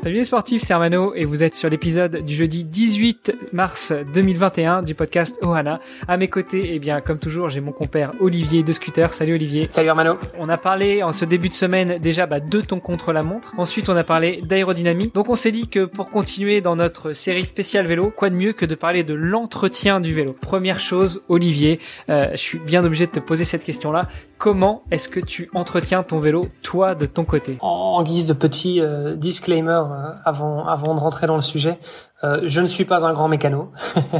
Salut les sportifs, c'est Armano et vous êtes sur l'épisode du jeudi 18 mars 2021 du podcast Ohana. À mes côtés, eh bien, comme toujours, j'ai mon compère Olivier de Scooter. Salut Olivier. Salut Armano. On a parlé en ce début de semaine déjà bah, de ton contre-la-montre. Ensuite, on a parlé d'aérodynamique. Donc, on s'est dit que pour continuer dans notre série spéciale vélo, quoi de mieux que de parler de l'entretien du vélo? Première chose, Olivier, euh, je suis bien obligé de te poser cette question-là. Comment est-ce que tu entretiens ton vélo, toi, de ton côté? En guise de petit euh, disclaimer euh, avant, avant de rentrer dans le sujet, euh, je ne suis pas un grand mécano,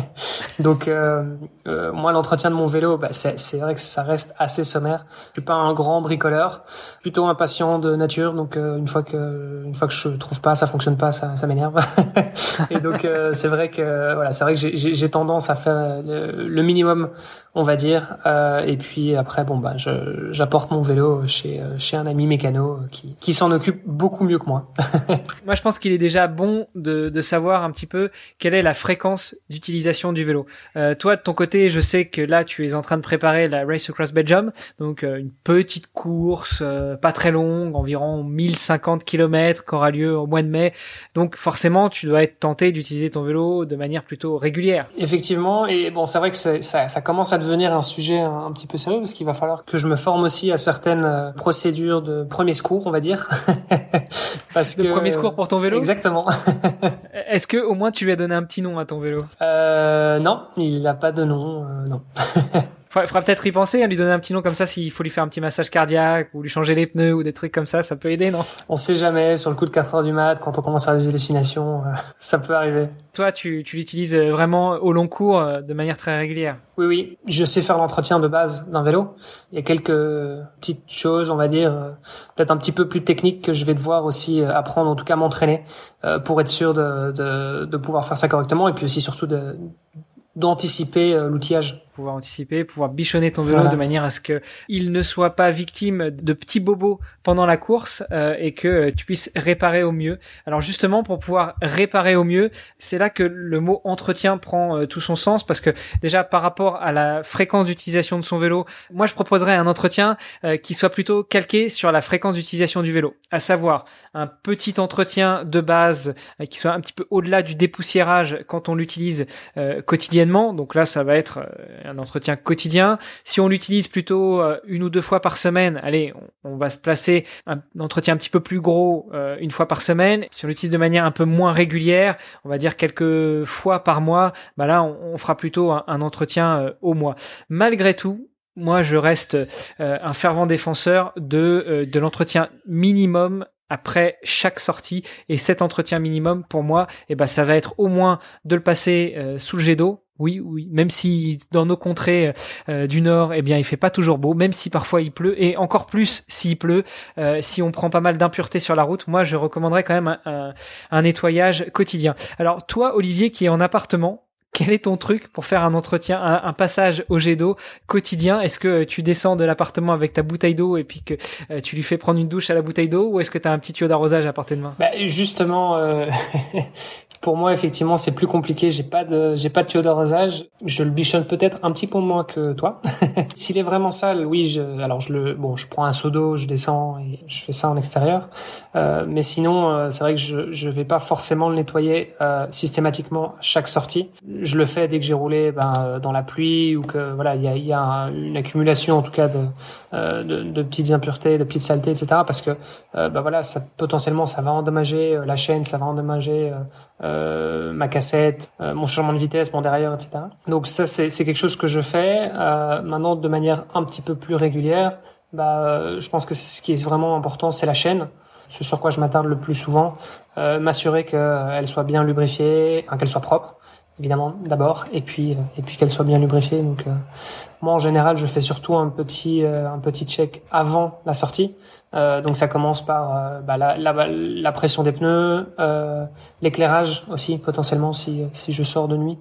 donc euh, euh, moi l'entretien de mon vélo, bah, c'est vrai que ça reste assez sommaire. Je suis pas un grand bricoleur, plutôt impatient de nature, donc une fois que une fois que je trouve pas, ça fonctionne pas, ça, ça m'énerve. et donc c'est vrai que voilà, c'est vrai que j'ai tendance à faire le, minimum, on va dire, et puis après bon bah j'apporte mon vélo chez chez un ami mécano qui qui s'en occupe beaucoup mieux que moi. moi je pense qu'il est déjà bon de de savoir un petit peu quelle est la fréquence d'utilisation du vélo. Euh, toi, de ton côté, je sais que là, tu es en train de préparer la Race Across Belgium, donc euh, une petite course, euh, pas très longue, environ 1050 km, qui aura lieu au mois de mai. Donc forcément, tu dois être tenté d'utiliser ton vélo de manière plutôt régulière. Effectivement, et bon, c'est vrai que ça, ça, commence à devenir un sujet un, petit peu sérieux, parce qu'il va falloir que je me forme aussi à certaines procédures de premier secours, on va dire. parce de que... premier secours pour ton vélo? Exactement. Est-ce que au moins tu lui as donné un petit nom à ton vélo euh, Non, il n'a pas de nom, euh, non. Faudra peut-être y penser, à lui donner un petit nom comme ça s'il faut lui faire un petit massage cardiaque ou lui changer les pneus ou des trucs comme ça, ça peut aider, non? On sait jamais, sur le coup de 4 heures du mat, quand on commence à avoir des hallucinations, euh, ça peut arriver. Toi, tu, tu l'utilises euh, vraiment au long cours euh, de manière très régulière? Oui, oui. Je sais faire l'entretien de base d'un vélo. Il y a quelques petites choses, on va dire, peut-être un petit peu plus techniques que je vais devoir aussi apprendre, en tout cas m'entraîner, pour être sûr de, de, de pouvoir faire ça correctement et puis aussi surtout de d'anticiper l'outillage pouvoir anticiper, pouvoir bichonner ton vélo de manière à ce que il ne soit pas victime de petits bobos pendant la course euh, et que euh, tu puisses réparer au mieux. Alors justement pour pouvoir réparer au mieux, c'est là que le mot entretien prend euh, tout son sens parce que déjà par rapport à la fréquence d'utilisation de son vélo, moi je proposerais un entretien qui soit plutôt calqué sur la fréquence d'utilisation du vélo, à savoir un petit entretien de base qui soit un petit peu au-delà du dépoussiérage quand on l'utilise quotidiennement. Donc là ça va être un entretien quotidien. Si on l'utilise plutôt euh, une ou deux fois par semaine, allez, on, va se placer un, entretien un petit peu plus gros euh, une fois par semaine. Si on l'utilise de manière un peu moins régulière, on va dire quelques fois par mois, bah là, on, fera plutôt un, entretien euh, au mois. Malgré tout, moi, je reste un fervent défenseur de, de l'entretien minimum après chaque sortie et cet entretien minimum pour moi eh ben ça va être au moins de le passer sous le jet d'eau oui, oui, même si dans nos contrées euh, du nord, eh bien, il fait pas toujours beau, même si parfois il pleut, et encore plus s'il pleut, euh, si on prend pas mal d'impuretés sur la route, moi je recommanderais quand même un, un, nettoyage quotidien. Alors toi, Olivier, qui est en appartement, quel est ton truc pour faire un entretien, un, passage au jet d'eau quotidien? Est-ce que tu descends de l'appartement avec ta bouteille d'eau et puis que euh, tu lui fais prendre une douche à la bouteille d'eau, ou est-ce que tu as un petit tuyau d'arrosage à portée de main? Bah, Justement, Pour moi, effectivement, c'est plus compliqué. J'ai pas de, j'ai pas de tuyau d'arrosage. Je le bichonne peut-être un petit peu moins que toi. S'il est vraiment sale, oui, je, alors je le, bon, je prends un seau d'eau, je descends et je fais ça en extérieur. Euh, mais sinon, euh, c'est vrai que je, je vais pas forcément le nettoyer euh, systématiquement chaque sortie. Le fais dès que j'ai roulé ben, euh, dans la pluie ou que voilà, il y a, une accumulation en tout cas de, euh, petites impuretés, de petites saletés, etc. Parce que ben voilà, potentiellement ça va endommager la chaîne, ça va endommager euh, ma cassette, euh, mon changement de vitesse, mon derrière, etc. Donc ça, c'est quelque chose que je fais. Euh, maintenant, de manière un petit peu plus régulière, bah, je pense que ce qui est vraiment important, c'est la chaîne. Ce sur quoi je m'attarde le plus souvent, m'assurer qu'elle soit bien lubrifiée, qu'elle soit propre évidemment d'abord, et puis et puis qu'elle soit bien lubrifiée. Donc moi en général, je fais surtout un petit un petit check avant la sortie. Euh, donc ça commence par euh, bah, la, la, la, pression des pneus, euh, l'éclairage aussi potentiellement si, si je sors de nuit,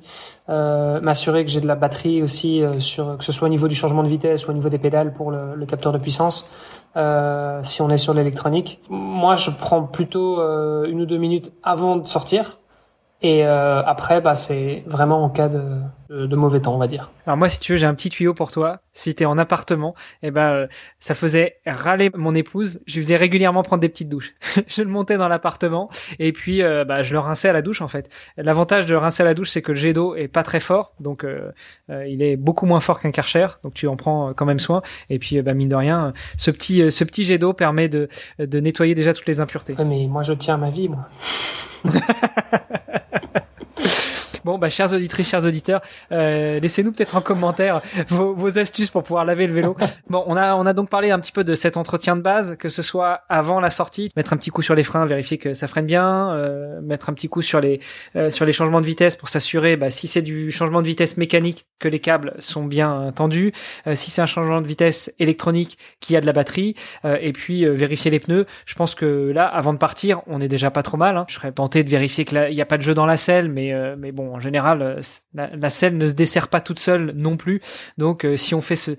euh, m'assurer que j'ai de la batterie aussi sur que ce soit au niveau du changement de vitesse ou au niveau des pédales pour le, le capteur de puissance. si on est sur l'électronique, moi je prends plutôt une ou deux minutes avant de sortir et euh, après, bah, c'est vraiment en cas de, de, mauvais temps, on va dire. Alors moi, si tu veux, j'ai un petit tuyau pour toi. Si t'es en appartement, eh ben, euh, ça faisait râler mon épouse. Je lui faisais régulièrement prendre des petites douches. je le montais dans l'appartement et puis euh, bah, je le rinçais à la douche en fait. L'avantage de rincer à la douche, c'est que le jet d'eau est pas très fort, donc il est beaucoup moins fort qu'un Karcher, donc tu en prends quand même soin. Et puis, bah, mine de rien, ce petit, ce petit jet d'eau permet de, de nettoyer déjà toutes les impuretés. mais moi, je tiens à ma vie, moi. Bon, bah, chers auditrices, chers auditeurs, euh, laissez-nous peut-être en commentaire vos, vos, astuces pour pouvoir laver le vélo. Bon, on a, on a donc parlé un petit peu de cet entretien de base, que ce soit avant la sortie, mettre un petit coup sur les freins, vérifier que ça freine bien, euh, mettre un petit coup sur les, euh, sur les changements de vitesse pour s'assurer, bah, si c'est du changement de vitesse mécanique, que les câbles sont bien tendus, euh, si c'est un changement de vitesse électronique, qu'il y a de la batterie, euh, et puis vérifier les pneus. Je pense que là, avant de partir, on est déjà pas trop mal. Hein. Je serais tenté de vérifier qu'il n'y a pas de jeu dans la selle, mais, mais bon, en général, euh, la, selle ne se dessert pas toute seule non plus. Donc, euh, si on fait ce,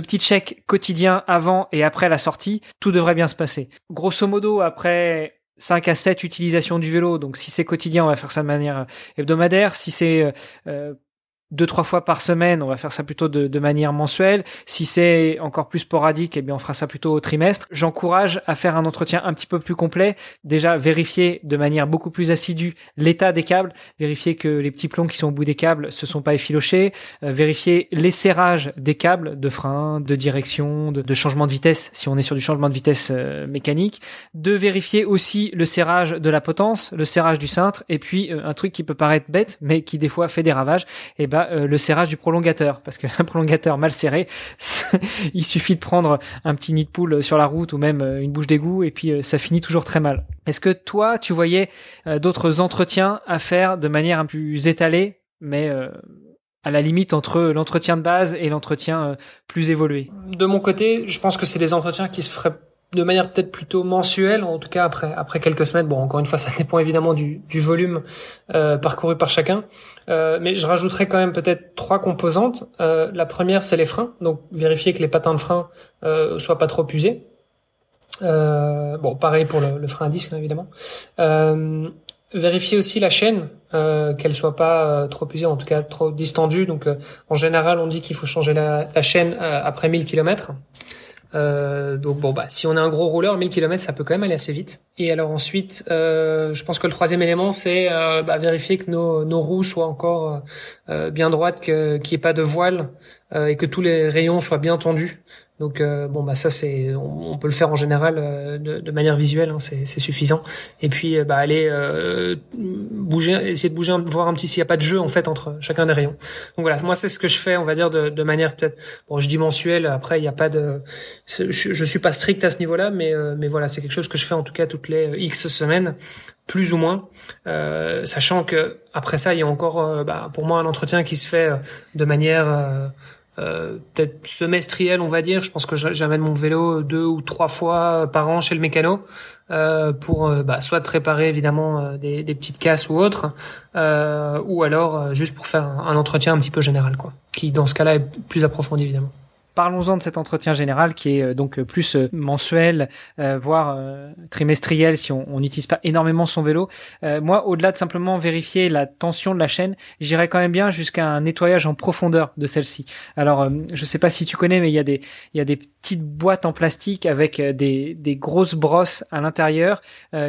petit check quotidien avant et après la sortie, tout devrait bien se passer. Grosso modo, après 5 à 7 utilisations du vélo. Donc si c'est quotidien, on va faire ça de manière hebdomadaire. Si c'est euh, deux trois fois par semaine, on va faire ça plutôt de, de manière mensuelle. Si c'est encore plus sporadique, eh bien on fera ça plutôt au trimestre. J'encourage à faire un entretien un petit peu plus complet. Déjà vérifier de manière beaucoup plus assidue l'état des câbles, vérifier que les petits plombs qui sont au bout des câbles se sont pas effilochés, euh, vérifier les serrages des câbles de frein, de direction, de, de, changement de vitesse si on est sur du changement de vitesse euh, mécanique, de vérifier aussi le serrage de la potence, le serrage du cintre et puis euh, un truc qui peut paraître bête mais qui des fois fait des ravages, eh ben euh, le serrage du prolongateur, parce qu'un prolongateur mal serré, il suffit de prendre un petit nid de poule sur la route ou même euh, une bouche d'égout et puis euh, ça finit toujours très mal. Est-ce que toi, tu voyais d'autres entretiens à faire de manière un peu plus étalée, mais à la limite entre l'entretien de base et l'entretien plus évolué? De mon côté, je pense que c'est des entretiens qui se feraient de manière peut-être plutôt mensuelle, en tout cas après après quelques semaines. Bon, encore une fois, ça dépend évidemment du, volume euh, parcouru par chacun. Euh, mais je rajouterais quand même peut-être trois composantes. Euh, la première, c'est les freins. Donc vérifier que les patins de frein soient pas trop usés. Bon, pareil pour le, frein à disque, hein, évidemment. Vérifier aussi la chaîne, euh, qu'elle soit pas trop usée, en tout cas trop distendue. Donc, en général, on dit qu'il faut changer la, la chaîne après 1000 km. Euh, donc bon bah si on a un gros roller, 1000 km ça peut quand même aller assez vite. Et alors ensuite, euh, je pense que le troisième élément c'est euh, bah, vérifier que nos, nos roues soient encore euh, bien droites, qu'il n'y ait pas de voile euh, et que tous les rayons soient bien tendus. Donc euh, bon bah ça c'est on, peut le faire en général euh, de, de, manière visuelle, hein, c'est suffisant. Et puis euh, bah aller bouger, essayer de bouger, voir un petit s'il n'y a pas de jeu en fait entre chacun des rayons. Donc voilà, moi c'est ce que je fais, on va dire de, de manière peut-être bon je dis mensuelle. Après il n'y a pas de, je, je suis pas strict à ce niveau-là, mais mais voilà c'est quelque chose que je fais en tout cas les x semaines plus ou moins, euh, sachant que après ça, il y a encore, bah, pour moi, un entretien qui se fait de manière euh, peut-être semestriel, on va dire. Je pense que j'amène mon vélo deux ou trois fois par an chez le mécano euh, pour euh, bah, soit réparer évidemment euh, des, des, petites casses ou autres, ou alors juste pour faire un, un, entretien un petit peu général, quoi, qui dans ce cas-là est plus approfondi évidemment. Parlons-en de cet entretien général qui est euh, donc euh, plus euh, mensuel, voire trimestriel si on n'utilise pas énormément son vélo. moi, au-delà de simplement vérifier la tension de la chaîne, j'irais quand même bien jusqu'à un nettoyage en profondeur de celle-ci. Alors, je sais pas si tu connais, mais il y a des petites boîtes en plastique avec des, des grosses brosses à l'intérieur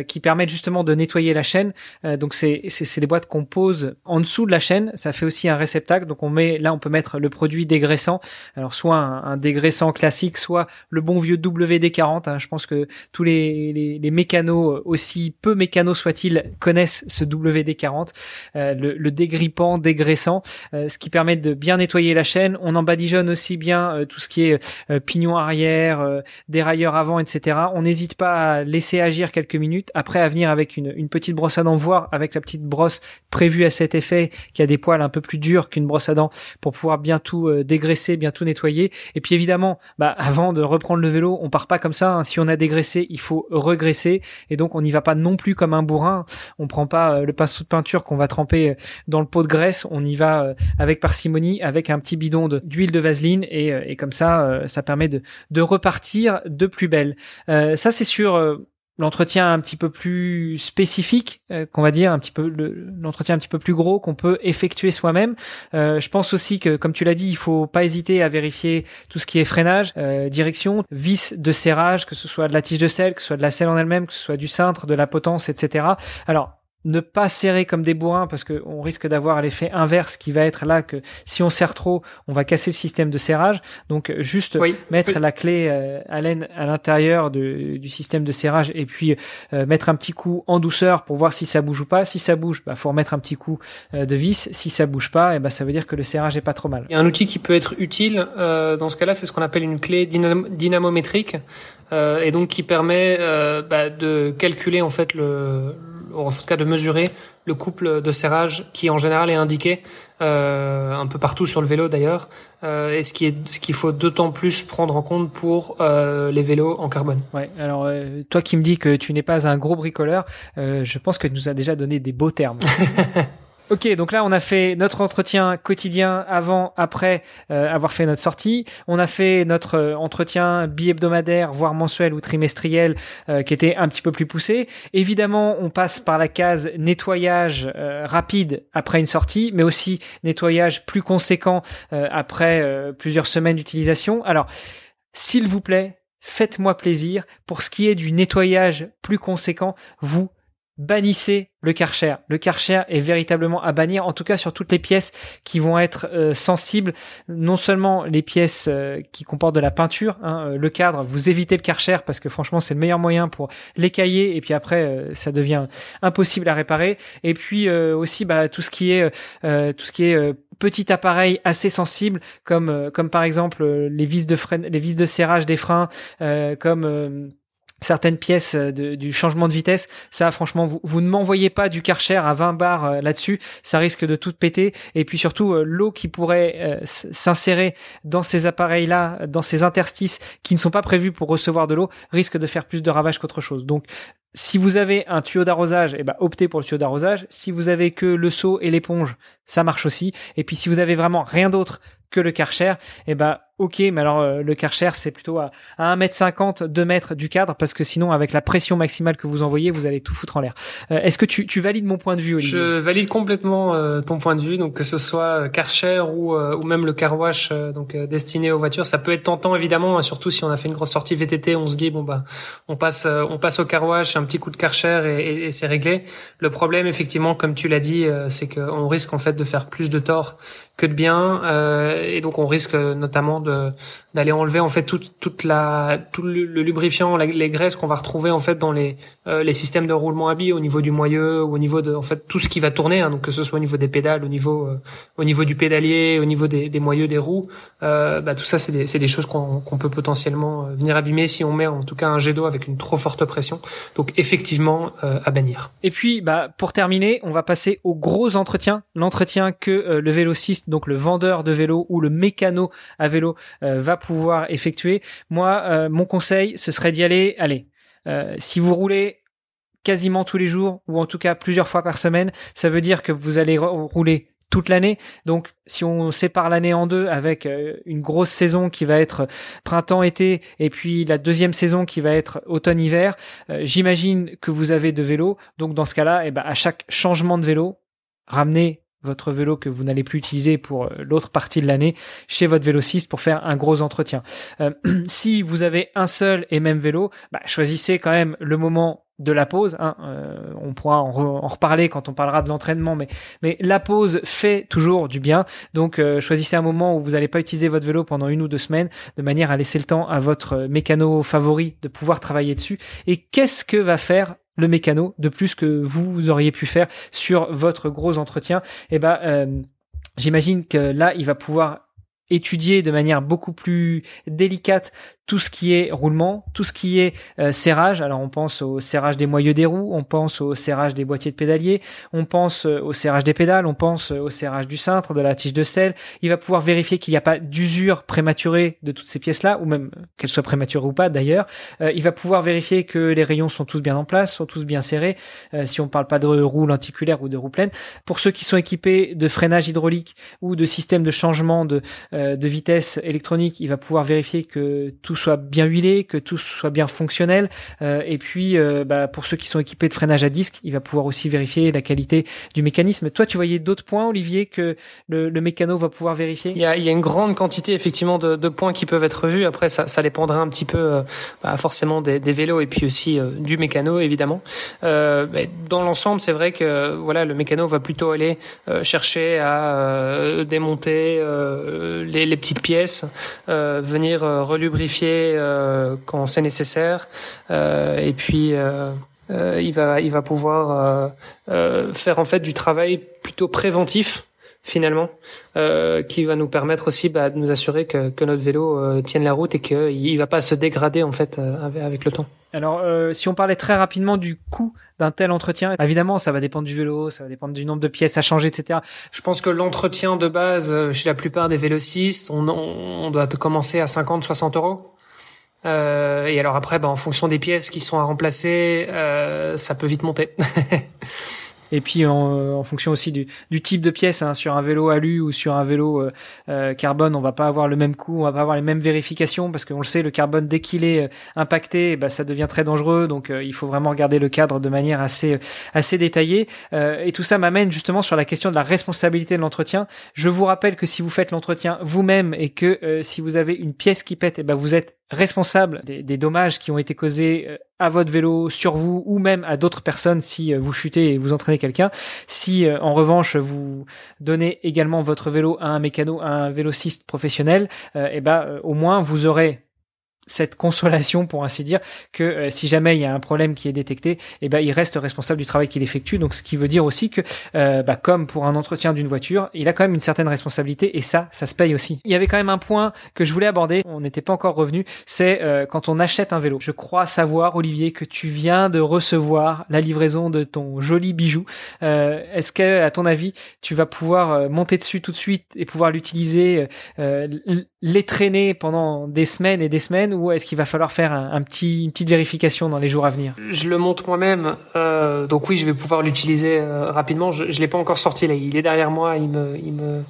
qui permettent justement de nettoyer la chaîne. donc c'est c'est des boîtes qu'on pose en dessous de la chaîne. Ça fait aussi un réceptacle. Donc on met là on peut mettre le produit dégraissant. Alors soit un un, dégraissant classique, soit le bon vieux WD-40. Hein. Je pense que tous les, les, les mécanos, aussi peu mécanos soient-ils, connaissent ce WD-40, euh, le, le, dégrippant, dégraissant, euh, ce qui permet de bien nettoyer la chaîne. On en badigeonne aussi bien euh, tout ce qui est pignon arrière, dérailleur avant, etc. On n'hésite pas à laisser agir quelques minutes, après à venir avec une, une petite brosse à dents, voire avec la petite brosse prévue à cet effet, qui a des poils un peu plus durs qu'une brosse à dents, pour pouvoir bien tout dégraisser, bien tout nettoyer. Et puis évidemment, bah, avant de reprendre le vélo, on part pas comme ça. Hein. Si on a dégraissé, il faut regresser. Et donc on n'y va pas non plus comme un bourrin. On prend pas le pinceau de peinture qu'on va tremper dans le pot de graisse. On y va avec parcimonie, avec un petit bidon d'huile de, vaseline. Et, comme ça, ça permet de, repartir de plus belle. ça, c'est sur l'entretien un petit peu plus spécifique, euh, qu'on va dire un petit peu l'entretien un petit peu plus gros qu'on peut effectuer soi-même. Euh, je pense aussi que, comme tu l'as dit, il faut pas hésiter à vérifier tout ce qui est freinage, euh, direction, vis de serrage, que ce soit de la tige de sel, que ce soit de la selle en elle-même, que ce soit du cintre, de la potence, etc. Alors ne pas serrer comme des bourrins parce qu'on risque d'avoir l'effet inverse qui va être là que si on serre trop, on va casser le système de serrage. Donc juste mettre la clé euh, à laine à l'intérieur du système de serrage et puis euh, mettre un petit coup en douceur pour voir si ça bouge ou pas. Si ça bouge, bah faut remettre un petit coup euh, de vis. Si ça bouge pas, et eh bah ça veut dire que le serrage est pas trop mal. Il y a un outil qui peut être utile dans ce cas-là, c'est ce qu'on appelle une clé dynamométrique et donc qui permet bah, de calculer en fait le en tout cas de mesurer le couple de serrage qui en général est indiqué euh, un peu partout sur le vélo d'ailleurs, euh, et ce qui est ce qu'il faut d'autant plus prendre en compte pour euh, les vélos en carbone. Ouais. Alors euh, toi qui me dis que tu n'es pas un gros bricoleur, euh, je pense que tu nous as déjà donné des beaux termes. Ok, donc là on a fait notre entretien quotidien avant, après euh, avoir fait notre sortie. On a fait notre euh, entretien bi-hebdomadaire, voire mensuel ou trimestriel, euh, qui était un petit peu plus poussé. Évidemment, on passe par la case nettoyage rapide après une sortie, mais aussi nettoyage plus conséquent après plusieurs semaines d'utilisation. Alors, s'il vous plaît, faites-moi plaisir. Pour ce qui est du nettoyage plus conséquent, vous bannissez le Karcher. Le Karcher est véritablement à bannir, en tout cas sur toutes les pièces qui vont être euh, sensibles, non seulement les pièces euh, qui comportent de la peinture, hein, euh, le cadre, vous évitez le Karcher parce que franchement c'est le meilleur moyen pour l'écailler et puis après ça devient impossible à réparer. Et puis aussi bah, tout ce qui est tout ce qui est petit appareil assez sensible comme comme par exemple les vis de frein, les vis de serrage des freins, comme certaines pièces euh, du changement de vitesse, ça franchement vous, ne m'envoyez pas du Karcher à 20 bars euh, là-dessus, ça risque de tout péter. Et puis surtout euh, l'eau qui pourrait s'insérer dans ces appareils-là, dans ces interstices qui ne sont pas prévus pour recevoir de l'eau, risque de faire plus de ravages qu'autre chose. Donc si vous avez un tuyau d'arrosage, eh ben, optez pour le tuyau d'arrosage. Si vous avez que le seau et l'éponge, ça marche aussi. Et puis si vous avez vraiment rien d'autre que le Karcher, eh ben, ok, mais alors euh, le Karcher c'est plutôt à, 1m50, 2 mètres du cadre parce que sinon avec la pression maximale que vous envoyez, vous allez tout foutre en l'air. Euh, est-ce que tu, tu, valides mon point de vue, Olivier? Je valide complètement euh, ton point de vue, donc que ce soit Karcher ou, ou même le car wash donc destiné aux voitures, ça peut être tentant évidemment, surtout si on a fait une grosse sortie VTT, on se dit bon bah on passe on passe au car petit coup de Karcher et, et, c'est réglé. Le problème effectivement, comme tu l'as dit, c'est qu'on risque en fait de faire plus de tort que de bien, et donc on risque notamment d'aller enlever en fait toute toute la tout le, lubrifiant, les graisses qu'on va retrouver en fait dans les euh, les systèmes de roulement à billes au niveau du moyeu au niveau de en fait tout ce qui va tourner, hein, donc que ce soit au niveau des pédales, au niveau euh, au niveau du pédalier, au niveau des, des moyeux des roues, euh, bah, tout ça c'est des c'est des choses qu'on qu'on peut potentiellement euh, venir abîmer si on met en tout cas un jet d'eau avec une trop forte pression. Donc effectivement à bannir. Et puis bah pour terminer, on va passer au gros entretien, l'entretien que le vélociste, donc le vendeur de vélo ou le mécano à vélo euh, va pouvoir effectuer. Moi, euh, mon conseil, ce serait d'y aller. Allez, euh, si vous roulez quasiment tous les jours ou en tout cas plusieurs fois par semaine, ça veut dire que vous allez rouler toute l'année. Donc, si on sépare l'année en deux avec une grosse saison qui va être printemps-été et puis la deuxième saison qui va être automne-hiver, j'imagine que vous avez de vélos. Donc, dans ce cas-là, eh ben, à chaque changement de vélo, ramenez votre vélo que vous n'allez plus utiliser pour euh, l'autre partie de l'année chez votre vélociste pour faire un gros entretien. Euh, si vous avez un seul et même vélo, bah, choisissez quand même le moment de la pause. Hein, euh, on pourra en, reparler quand on parlera de l'entraînement, mais, la pause fait toujours du bien. Donc choisissez un moment où vous n'allez pas utiliser votre vélo pendant une ou deux semaines, de manière à laisser le temps à votre mécano favori de pouvoir travailler dessus. Et qu'est-ce que va faire le mécano de plus que vous auriez pu faire sur votre gros entretien. Eh ben, euh, j'imagine que là, il va pouvoir étudier de manière beaucoup plus délicate tout ce qui est roulement, tout ce qui est euh, serrage. Alors on pense au serrage des moyeux des roues, on pense au serrage des boîtiers de pédalier, on pense euh, au serrage des pédales, on pense euh, au serrage du cintre, de la tige de selle. Il va pouvoir vérifier qu'il n'y a pas d'usure prématurée de toutes ces pièces-là, ou même qu'elles soient prématurées ou pas d'ailleurs. il va pouvoir vérifier que les rayons sont tous bien en place, sont tous bien serrés, si on parle pas de roues lenticulaires ou de roues pleines. Pour ceux qui sont équipés de freinage hydraulique ou de système de changement de, de vitesse électronique, il va pouvoir vérifier que tout soit bien huilé, que tout soit bien fonctionnel. Euh, et puis, euh, bah, pour ceux qui sont équipés de freinage à disque, il va pouvoir aussi vérifier la qualité du mécanisme. Toi, tu voyais d'autres points, Olivier, que le, le, mécano va pouvoir vérifier? Il y, a, il y a une grande quantité effectivement de, de, points qui peuvent être vus. Après, ça, ça dépendra un petit peu euh, bah, forcément des, des, vélos et puis aussi du mécano, évidemment. dans l'ensemble, c'est vrai que voilà, le mécano va plutôt aller chercher à démonter les, petites pièces, venir relubrifier euh, quand c'est nécessaire. Euh, et puis euh, il va il va pouvoir faire en fait du travail plutôt préventif finalement, euh, qui va nous permettre aussi bah, de nous assurer que, que notre vélo euh, tienne la route et qu'il va pas se dégrader en fait euh, avec, le temps. Alors, si on parlait très rapidement du coût d'un tel entretien, évidemment, ça va dépendre du vélo, ça va dépendre du nombre de pièces à changer, etc. Je pense que l'entretien de base chez la plupart des vélocistes, on, on doit commencer à 50-60 euros. Euh, et alors après, bah, en fonction des pièces qui sont à remplacer, euh, ça peut vite monter. Et puis en, euh, en fonction aussi du, du, type de pièce, hein, sur un vélo alu ou sur un vélo euh, euh, carbone, on va pas avoir le même coût, on va pas avoir les mêmes vérifications parce qu'on le sait, le carbone dès qu'il est impacté, bah, ça devient très dangereux. Donc il faut vraiment regarder le cadre de manière assez assez détaillée. et tout ça m'amène justement sur la question de la responsabilité de l'entretien. Je vous rappelle que si vous faites l'entretien vous-même et que si vous avez une pièce qui pète, et eh ben vous êtes responsable des, des, dommages qui ont été causés euh, à votre vélo, sur vous ou même à d'autres personnes si euh, vous chutez et vous entraînez quelqu'un. Si euh, en revanche vous donnez également votre vélo à un mécano, à un vélociste professionnel, et eh ben au moins vous aurez cette consolation, pour ainsi dire, que euh, si jamais il y a un problème qui est détecté, eh ben, il reste responsable du travail qu'il effectue. Donc, ce qui veut dire aussi que, euh, bah, comme pour un entretien d'une voiture, il a quand même une certaine responsabilité et ça, ça se paye aussi. Il y avait quand même un point que je voulais aborder, on n'était pas encore revenu, c'est euh, quand on achète un vélo. Je crois savoir, Olivier, que tu viens de recevoir la livraison de ton joli bijou. Est-ce que, à ton avis, tu vas pouvoir monter dessus tout de suite et pouvoir l'utiliser, les traîner pendant des semaines et des semaines ou est-ce qu'il va falloir faire un, petit, une petite vérification dans les jours à venir? Je le monte moi-même, euh, donc oui, je vais pouvoir l'utiliser euh, rapidement. Je, je l'ai pas encore sorti là, il est derrière moi, il me, il me,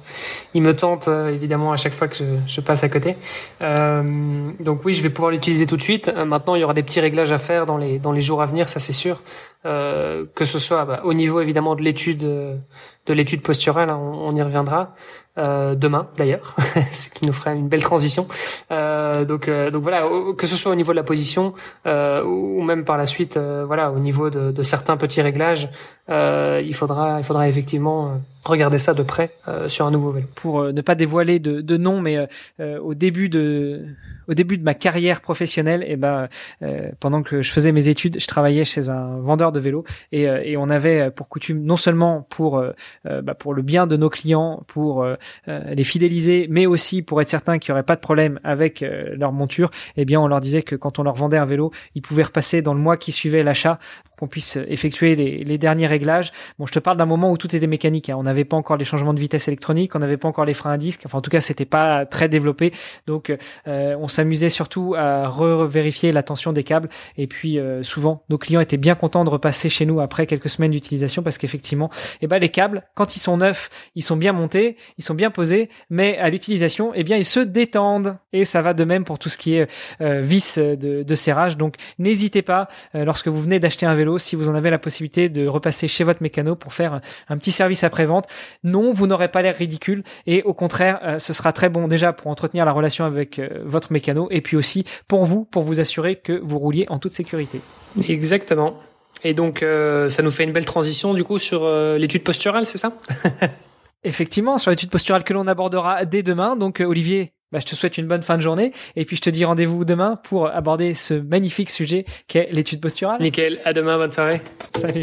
il me tente euh, évidemment à chaque fois que je, je passe à côté. Euh, donc oui, je vais pouvoir l'utiliser tout de suite. Euh, maintenant, il y aura des petits réglages à faire dans les, dans les jours à venir, ça c'est sûr. que ce soit bah, au niveau évidemment de l'étude, de l'étude posturale, hein, on, y reviendra. Euh, demain d'ailleurs, ce qui nous ferait une belle transition. Euh, donc, euh, donc voilà, que ce soit au niveau de la position ou même par la suite, voilà, au niveau de, de, certains petits réglages, il faudra, il faudra effectivement regarder ça de près sur un nouveau vélo. Pour ne pas dévoiler de, de nom, mais au début de au début de ma carrière professionnelle, et eh ben euh, pendant que je faisais mes études, je travaillais chez un vendeur de vélos et, euh, et on avait pour coutume non seulement pour euh, bah, pour le bien de nos clients, pour les fidéliser, mais aussi pour être certain qu'il n'y aurait pas de problème avec leur monture, eh bien on leur disait que quand on leur vendait un vélo, ils pouvaient repasser dans le mois qui suivait l'achat qu'on puisse effectuer les, les, derniers réglages. Bon, je te parle d'un moment où tout était mécanique. Hein. On n'avait pas encore les changements de vitesse électronique, on n'avait pas encore les freins à disque. Enfin, en tout cas, c'était pas très développé. Donc, euh, on s'amusait surtout à re-vérifier la tension des câbles. Et puis, euh, souvent, nos clients étaient bien contents de repasser chez nous après quelques semaines d'utilisation parce qu'effectivement, eh ben, les câbles, quand ils sont neufs, ils sont bien montés, ils sont bien posés, mais à l'utilisation, eh bien, ils se détendent. Et ça va de même pour tout ce qui est euh, vis de, serrage. Donc, n'hésitez pas, lorsque vous venez d'acheter un vélo, si vous en avez la possibilité de repasser chez votre mécano pour faire un petit service après-vente. Non, vous n'aurez pas l'air ridicule et au contraire, euh, ce sera très bon déjà pour entretenir la relation avec euh, votre mécano et puis aussi pour vous, pour vous assurer que vous rouliez en toute sécurité. Exactement. Et donc, euh, ça nous fait une belle transition du coup sur euh, l'étude posturale, c'est ça? Effectivement, sur l'étude posturale que l'on abordera dès demain. Donc, euh, Olivier, bah, je te souhaite une bonne fin de journée. Et puis, je te dis rendez-vous demain pour aborder ce magnifique sujet qu'est l'étude posturale. Nickel. À demain. Bonne soirée. Salut.